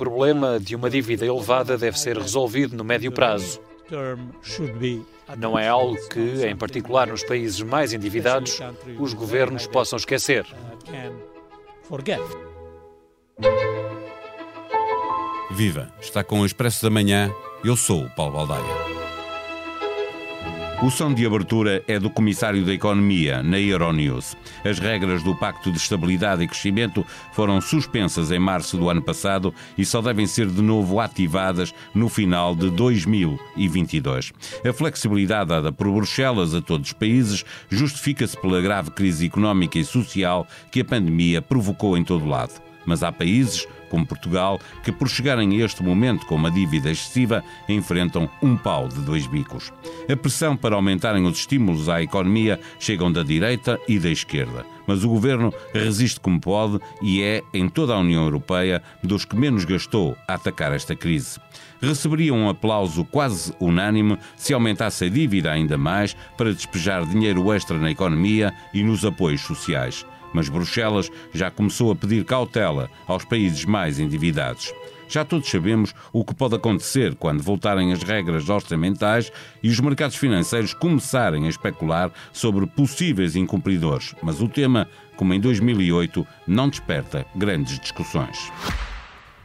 problema de uma dívida elevada deve ser resolvido no médio prazo. Não é algo que, em particular nos países mais endividados, os governos possam esquecer. Viva! Está com o Expresso da Manhã. Eu sou o Paulo Baldaia. O som de abertura é do Comissário da Economia, na Euronews. As regras do Pacto de Estabilidade e Crescimento foram suspensas em março do ano passado e só devem ser de novo ativadas no final de 2022. A flexibilidade dada por Bruxelas a todos os países justifica-se pela grave crise económica e social que a pandemia provocou em todo lado. Mas há países como Portugal, que por chegarem a este momento com uma dívida excessiva, enfrentam um pau de dois bicos. A pressão para aumentarem os estímulos à economia chegam da direita e da esquerda. Mas o governo resiste como pode e é, em toda a União Europeia, dos que menos gastou a atacar esta crise. Receberia um aplauso quase unânime se aumentasse a dívida ainda mais para despejar dinheiro extra na economia e nos apoios sociais mas Bruxelas já começou a pedir cautela aos países mais endividados. Já todos sabemos o que pode acontecer quando voltarem as regras orçamentais e os mercados financeiros começarem a especular sobre possíveis incumpridores, mas o tema, como em 2008, não desperta grandes discussões.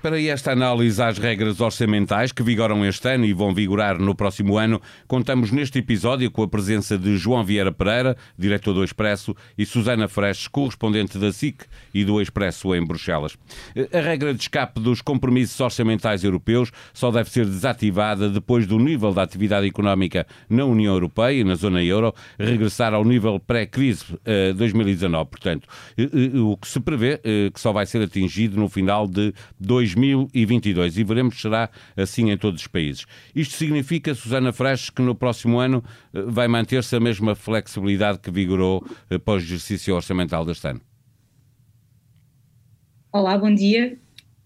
Para esta análise às regras orçamentais que vigoram este ano e vão vigorar no próximo ano, contamos neste episódio com a presença de João Vieira Pereira, diretor do Expresso, e Susana Freches, correspondente da SIC e do Expresso em Bruxelas. A regra de escape dos compromissos orçamentais europeus só deve ser desativada depois do nível da atividade económica na União Europeia e na zona euro regressar ao nível pré-crise 2019. Portanto, o que se prevê que só vai ser atingido no final de 2020. 2022 e veremos se será assim em todos os países. Isto significa, Susana Freches, que no próximo ano eh, vai manter-se a mesma flexibilidade que vigorou eh, pós exercício orçamental deste ano? Olá, bom dia.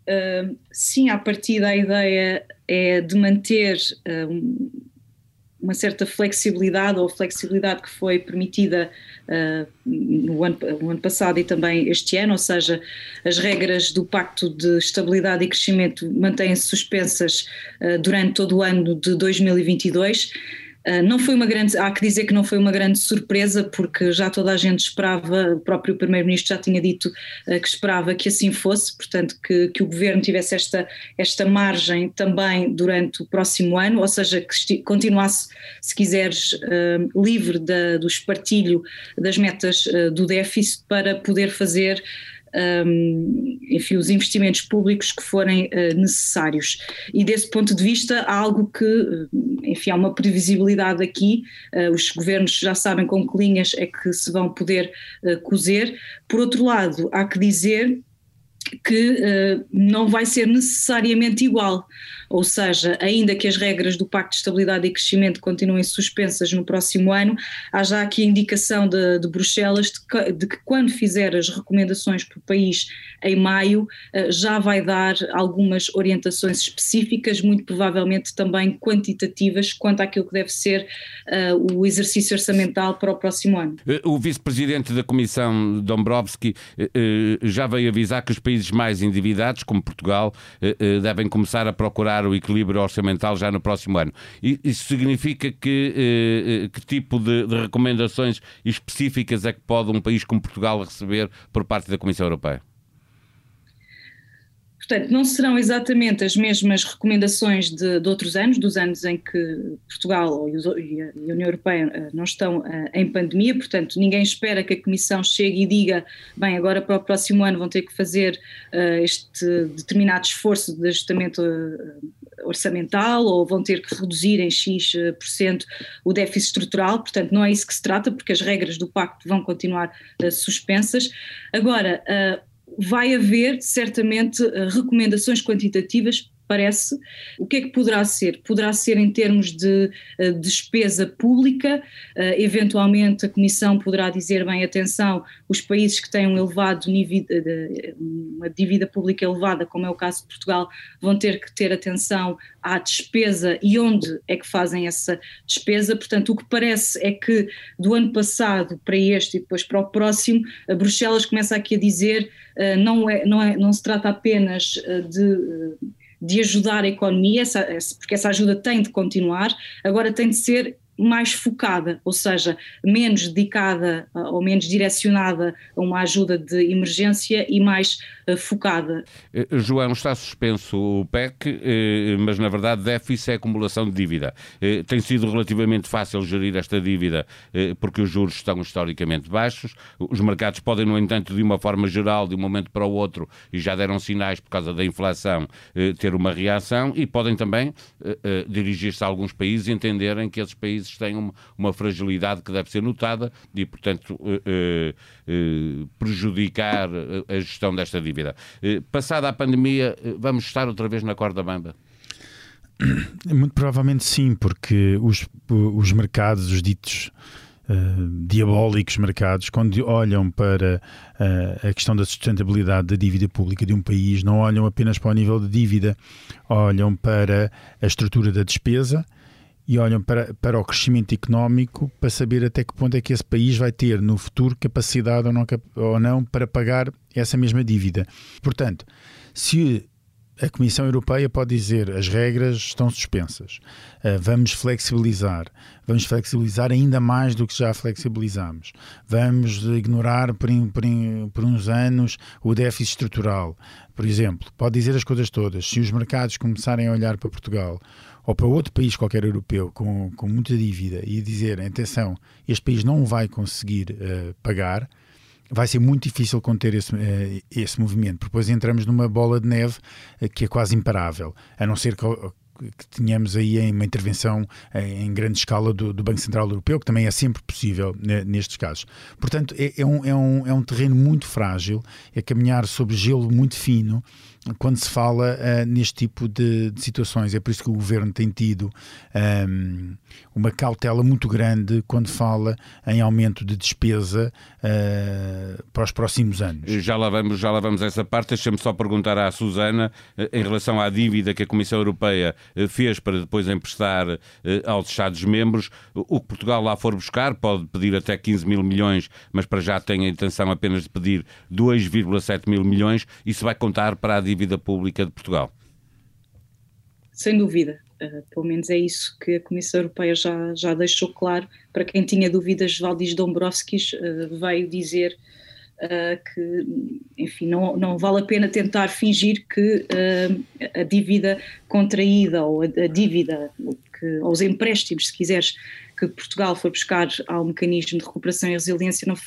Uh, sim, a partir da ideia é de manter uh, uma certa flexibilidade ou flexibilidade que foi permitida uh, no, ano, no, ano, passado e também este ano, ou seja, as regras do Pacto de Estabilidade e Crescimento mantêm-se suspensas uh, durante todo o ano de 2022 ah, não foi uma grande, há que dizer que não foi uma grande surpresa, porque já toda a gente esperava, o próprio Primeiro-Ministro já tinha dito uh, que esperava que assim fosse, portanto, que, que o governo tivesse esta, esta margem também durante o próximo ano, ou seja, que continuasse, se quiseres, uh, livre da, do espartilho das metas do déficit para poder fazer um, enfim, os investimentos públicos que forem uh, necessários. E desse ponto de vista, há algo que, eh, enfim, há uma previsibilidade aqui, uh, os governos já sabem com que linhas é que se vão poder uh, cozer. Por outro lado, há que dizer que uh, não vai ser necessariamente igual, ou seja, ainda que as regras do Pacto de Estabilidade e Crescimento continuem suspensas no próximo ano, há já aqui a indicação de, de Bruxelas de que, de que, quando fizer as recomendações por país em maio, uh, já vai dar algumas orientações específicas, muito provavelmente também quantitativas, quanto àquilo que deve ser uh, o exercício orçamental para o próximo ano. O vice-presidente da Comissão, Dombrovski, já veio avisar que os países países mais endividados, como Portugal, eh, eh, devem começar a procurar o equilíbrio orçamental já no próximo ano. Isso significa que eh, que tipo de, de recomendações específicas é que pode um país como Portugal receber por parte da Comissão Europeia? Portanto, não serão exatamente as mesmas recomendações de, de outros anos, dos anos em que Portugal e a União Europeia eh, não estão eh, em pandemia, portanto, ninguém espera que a Comissão chegue e diga, bem, agora para o próximo ano vão ter que fazer uh, este determinado esforço de ajustamento orçamental ou vão ter que reduzir em X% o déficit estrutural, portanto, não é isso que se trata, porque as regras do pacto vão continuar suspensas. Agora, vai haver certamente eh, recomendações quantitativas parece. O que é que poderá ser? Poderá ser em termos de uh, despesa pública, uh, eventualmente a Comissão poderá dizer, bem, atenção, os países que têm um elevado nível, de, uma dívida pública elevada, como é o caso de Portugal, vão ter que ter atenção à despesa e onde é que fazem essa despesa. Portanto, o que parece é que do ano passado para este e depois para o próximo, a Bruxelas começa aqui a dizer uh, não, é, não, é, não se trata apenas de de ajudar a economia, essa, porque essa ajuda tem de continuar, agora tem de ser mais focada, ou seja, menos dedicada uh, ou menos direcionada a uma ajuda de emergência e mais uh, focada. Eh, João, está suspenso o PEC, eh, mas na verdade déficit é acumulação de dívida. Eh, tem sido relativamente fácil gerir esta dívida porque os juros estão historicamente baixos. Os mercados podem, no entanto, de uma forma geral, de um momento para o outro, e já deram sinais por causa da inflação, ter uma reação e podem também dirigir-se a alguns países e entenderem que esses países países têm uma, uma fragilidade que deve ser notada e, portanto, eh, eh, eh, prejudicar a gestão desta dívida. passada a pandemia, vamos estar outra vez na corda bamba? Muito provavelmente sim, porque os, os mercados, os ditos uh, diabólicos mercados, quando olham para uh, a questão da sustentabilidade da dívida pública de um país, não olham apenas para o nível de dívida, olham para a estrutura da despesa e olham para, para o crescimento económico para saber até que ponto é que esse país vai ter no futuro capacidade ou não, ou não para pagar essa mesma dívida. Portanto, se a Comissão Europeia pode dizer as regras estão suspensas, uh, vamos flexibilizar, vamos flexibilizar ainda mais do que já flexibilizamos, vamos ignorar por, por, por uns anos o déficit estrutural, por exemplo, pode dizer as coisas todas. Se os mercados começarem a olhar para Portugal ou para outro país qualquer europeu com, com muita dívida e dizer, atenção, este país não vai conseguir uh, pagar, vai ser muito difícil conter esse, uh, esse movimento, porque depois entramos numa bola de neve uh, que é quase imparável, a não ser que, que tenhamos aí uma intervenção em grande escala do, do, Banco Central Europeu, que também é sempre possível né, nestes casos. Portanto, é, é, um, é, um, é um terreno muito frágil, é caminhar sobre gelo muito fino quando se fala uh, neste tipo de, de, situações. É por isso que o governo tem tido um, ehm, uma cautela muito grande quando fala em aumento de despesa uh, para os próximos anos. Já lá vamos, já lá vamos a essa parte. Deixa-me só perguntar à Susana uh, em relação à dívida que a Comissão Europeia fez para depois emprestar aos Estados-membros. O que Portugal lá for buscar pode pedir até 15 mil milhões, mas para já tem a intenção apenas de pedir 2,7 mil milhões. Isso vai contar para a dívida pública de Portugal? Sem dúvida. Uh, pelo menos é isso que a Comissão Europeia já, já deixou claro. Para quem tinha dúvidas, Valdis Dombrovskis uh, veio dizer uh, que, enfim, não, não vale a pena tentar fingir que a dívida contraída ou a, a dívida, que, ou os empréstimos, se quiseres, que Portugal foi buscar ao mecanismo de recuperação e resiliência não,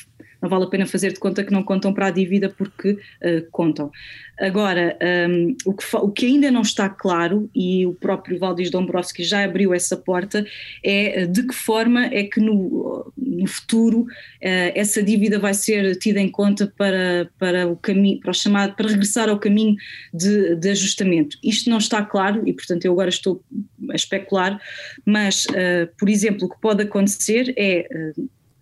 não vale a pena fazer de conta que não contam para a dívida porque uh, contam. Agora, um, o, que, o, que, ainda não está claro, e o próprio Valdis Dombrovski já abriu essa porta, é eh, de que forma é que no, no futuro uh, essa dívida vai ser tida em conta para, para o caminho, para o chamado, para regressar ao caminho de, de ajustamento. Isto não está claro e, portanto, eu agora estou a especular, mas, uh, por exemplo, o que pode acontecer é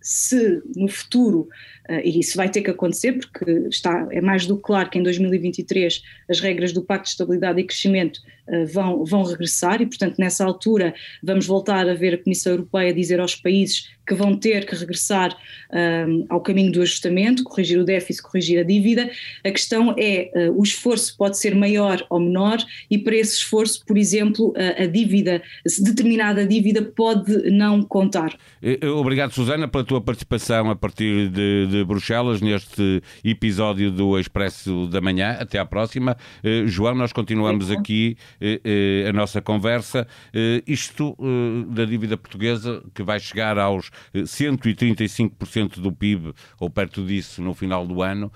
se no futuro Uh, e isso vai ter que acontecer porque está, é mais do que claro que em 2023 as regras do Pacto de Estabilidade e Crescimento uh, vão, vão regressar e, portanto, nessa altura vamos voltar a ver a Comissão Europeia dizer aos países que vão ter que regressar um, ao caminho do ajustamento, corrigir o déficit, corrigir a dívida. A questão é uh, o esforço pode ser maior ou menor e para esse esforço, por exemplo, a, a dívida, determinada dívida pode não contar. Obrigado, Susana, pela tua participação a partir de de Bruxelas neste episódio do Expresso da Manhã. Até à próxima. Uh, João, nós continuamos aqui uh, a nossa conversa. isto da dívida portuguesa, que vai chegar aos 135% do PIB, ou perto disso, no final do ano.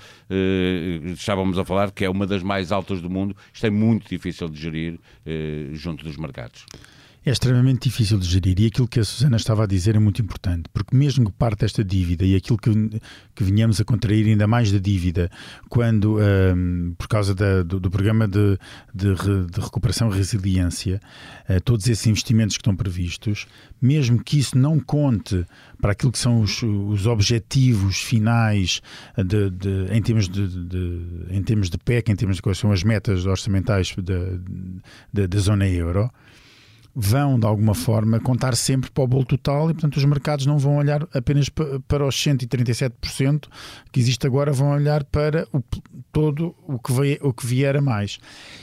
estávamos a falar que é uma das mais altas do mundo. Isto é muito difícil de gerir junto dos mercados. É extremamente difícil de gerir e aquilo que a Susana estava a dizer é muito importante, porque mesmo que parte desta dívida e aquilo que, que vinhamos a contrair ainda mais da dívida, quando, um, por causa da, do, do, programa de, de, de, recuperação e resiliência, uh, todos esses investimentos que estão previstos, mesmo que isso não conte para aquilo que são os, os objetivos finais de, de, em, termos de, em termos de PEC, em termos de quais são as metas orçamentais da, da, da zona euro vão, de alguma forma, contar sempre para o bolo total e, portanto, os mercados não vão olhar apenas para os 137% que existe agora, vão olhar para o, todo o que, veio, o que vier a mais.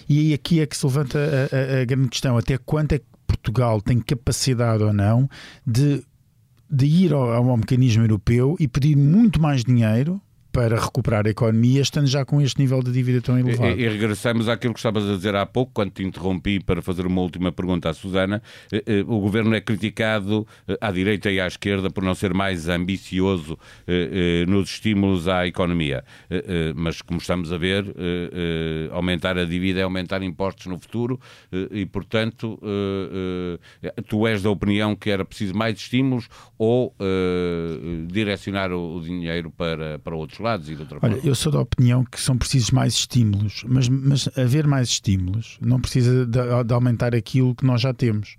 E aqui é que se levanta a, a, a grande questão: até quanto é que Portugal tem capacidade ou não de, de ir ao, ao mecanismo europeu e pedir muito mais dinheiro para recuperar a economia, estando já com este nível de dívida tão elevado. E, e regressamos àquilo que estavas a dizer há pouco, quando te interrompi para fazer uma última pergunta à Susana. Eh, eh, o governo é criticado eh, à direita e à esquerda por não ser mais ambicioso nos estímulos à economia. Mas, como estamos a ver, aumentar a dívida é aumentar impostos no futuro e, portanto, tu és da opinião que era preciso mais estímulos ou direcionar o dinheiro para, para outros lados e de outra Olha, eu sou da opinião que são precisos mais estímulos, mas, mas haver mais estímulos não precisa de, de aumentar aquilo que nós já temos.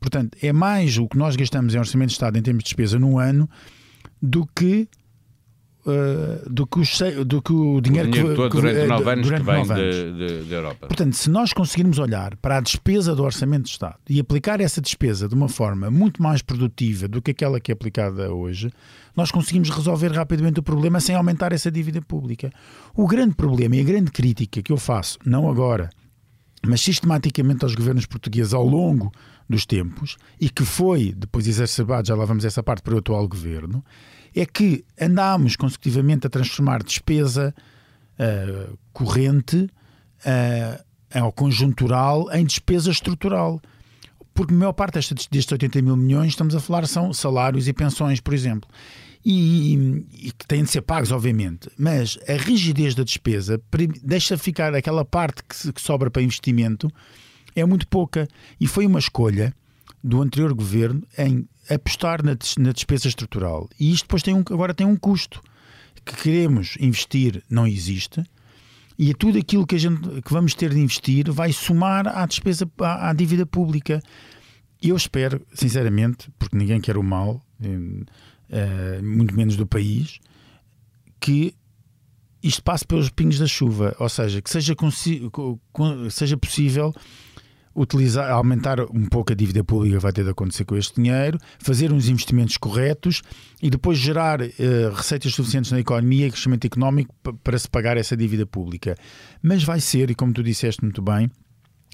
Portanto, é mais o que nós gastamos em orçamento de Estado em termos de despesa no ano do que Uh, do, que o, do que o dinheiro, o dinheiro que, todo que, durante nove anos durante que vem da Europa. Portanto, se nós conseguirmos olhar para a despesa do Orçamento de Estado e aplicar essa despesa de uma forma muito mais produtiva do que aquela que é aplicada hoje, nós conseguimos resolver rapidamente o problema sem aumentar essa dívida pública. O grande problema e a grande crítica que eu faço, não agora, mas sistematicamente aos governos portugueses ao longo dos tempos, e que foi depois exacerbado, já lá vamos essa parte para o atual governo, é que andámos consecutivamente a transformar despesa uh, corrente uh, ou conjuntural em despesa estrutural. Porque a maior parte destes 80 mil milhões, estamos a falar, são salários e pensões, por exemplo e, e, que têm de ser pagos, obviamente, mas a rigidez da despesa deixa ficar aquela parte que, que sobra para investimento é muito pouca. E foi uma escolha do anterior governo em apostar na, na despesa estrutural. E isto depois tem um, agora tem um custo que queremos investir não existe. E tudo aquilo que, a gente, que vamos ter de investir vai somar à despesa, à, à dívida pública. Eu espero, sinceramente, porque ninguém quer o mal, uh, muito menos do país, que isto passe pelos pingos da chuva, ou seja, que seja, seja possível utilizar, aumentar um pouco a dívida pública vai ter de acontecer com este dinheiro, fazer uns investimentos corretos e depois gerar uh, receitas suficientes na economia e crescimento económico para se pagar essa dívida pública. Mas vai ser, e como tu disseste muito bem,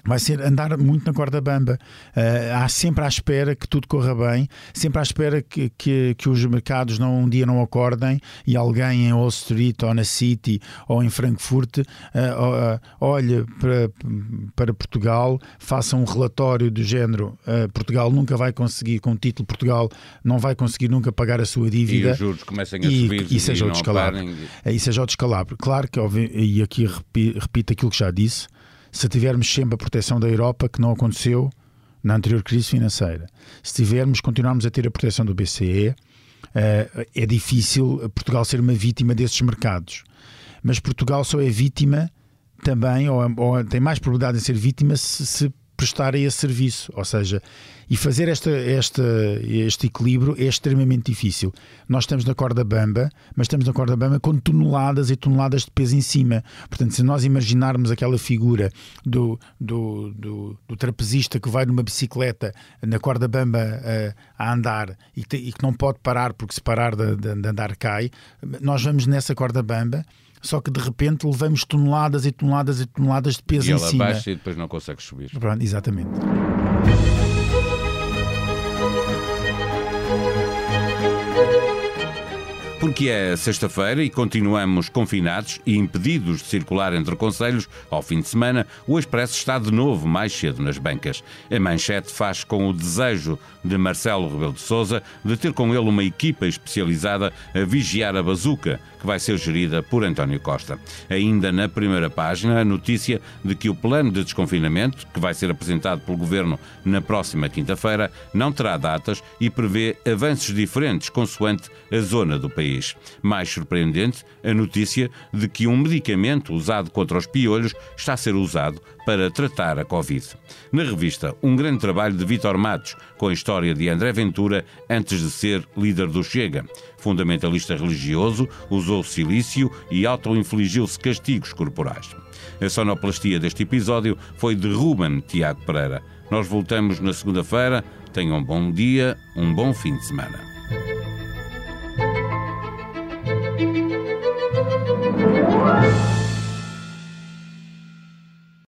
vai ser andar muito na corda bamba. Uh, há sempre à espera que tudo corra bem, sempre à espera que, que, que, os mercados não, um dia não acordem e alguém em Wall Street ou na City ou em Frankfurt uh, uh, olhe para, para Portugal, faça um relatório do género Portugal nunca vai conseguir, com o título Portugal não vai conseguir nunca pagar a sua dívida. E os juros comecem a e, subir e, e seja o descalabro. E seja o descalabro. Claro que, e aqui repito aquilo que já disse, se tivermos sempre a proteção da Europa, que não aconteceu na anterior crise financeira, se tivermos, continuarmos a ter a proteção do BCE, eh, é difícil Portugal ser uma vítima desses mercados. Mas Portugal só é vítima também, ou, ou tem mais probabilidade de ser vítima se, se prestar esse serviço. Ou seja, e fazer esta, esta, este equilíbrio é extremamente difícil. Nós estamos na corda bamba, mas estamos na corda bamba com toneladas e toneladas de peso em cima. Portanto, se nós imaginarmos aquela figura do, do, do, do trapezista que vai numa bicicleta na corda bamba a, a andar e, te, e, que não pode parar porque se parar de, de, de andar cai, nós vamos nessa corda bamba só que de repente levamos toneladas e toneladas e toneladas de peso e em cima. E ela baixa e depois não consegue subir. Pronto, exatamente. Porque é sexta-feira e continuamos confinados e impedidos de circular entre conselhos, ao fim de semana, o Expresso está de novo mais cedo nas bancas. A manchete faz com o desejo de Marcelo Rebelo de Sousa de ter com ele uma equipa especializada a vigiar a bazuca, que vai ser gerida por António Costa. Ainda na primeira página, a notícia de que o plano de desconfinamento, que vai ser apresentado pelo Governo na próxima quinta-feira, não terá datas e prevê avanços diferentes consoante a zona do país país. Mais surpreendente, a notícia de que um medicamento usado contra os piolhos está a ser usado para tratar a Covid. Na revista, um grande trabalho de Vitor Matos, com a história de André Ventura antes de ser líder do Chega. Fundamentalista religioso, usou silício e auto-infligiu-se castigos corporais. A sonoplastia deste episódio foi de Ruben Tiago Pereira. Nós voltamos na segunda-feira. Tenham um bom dia, um bom fim de semana.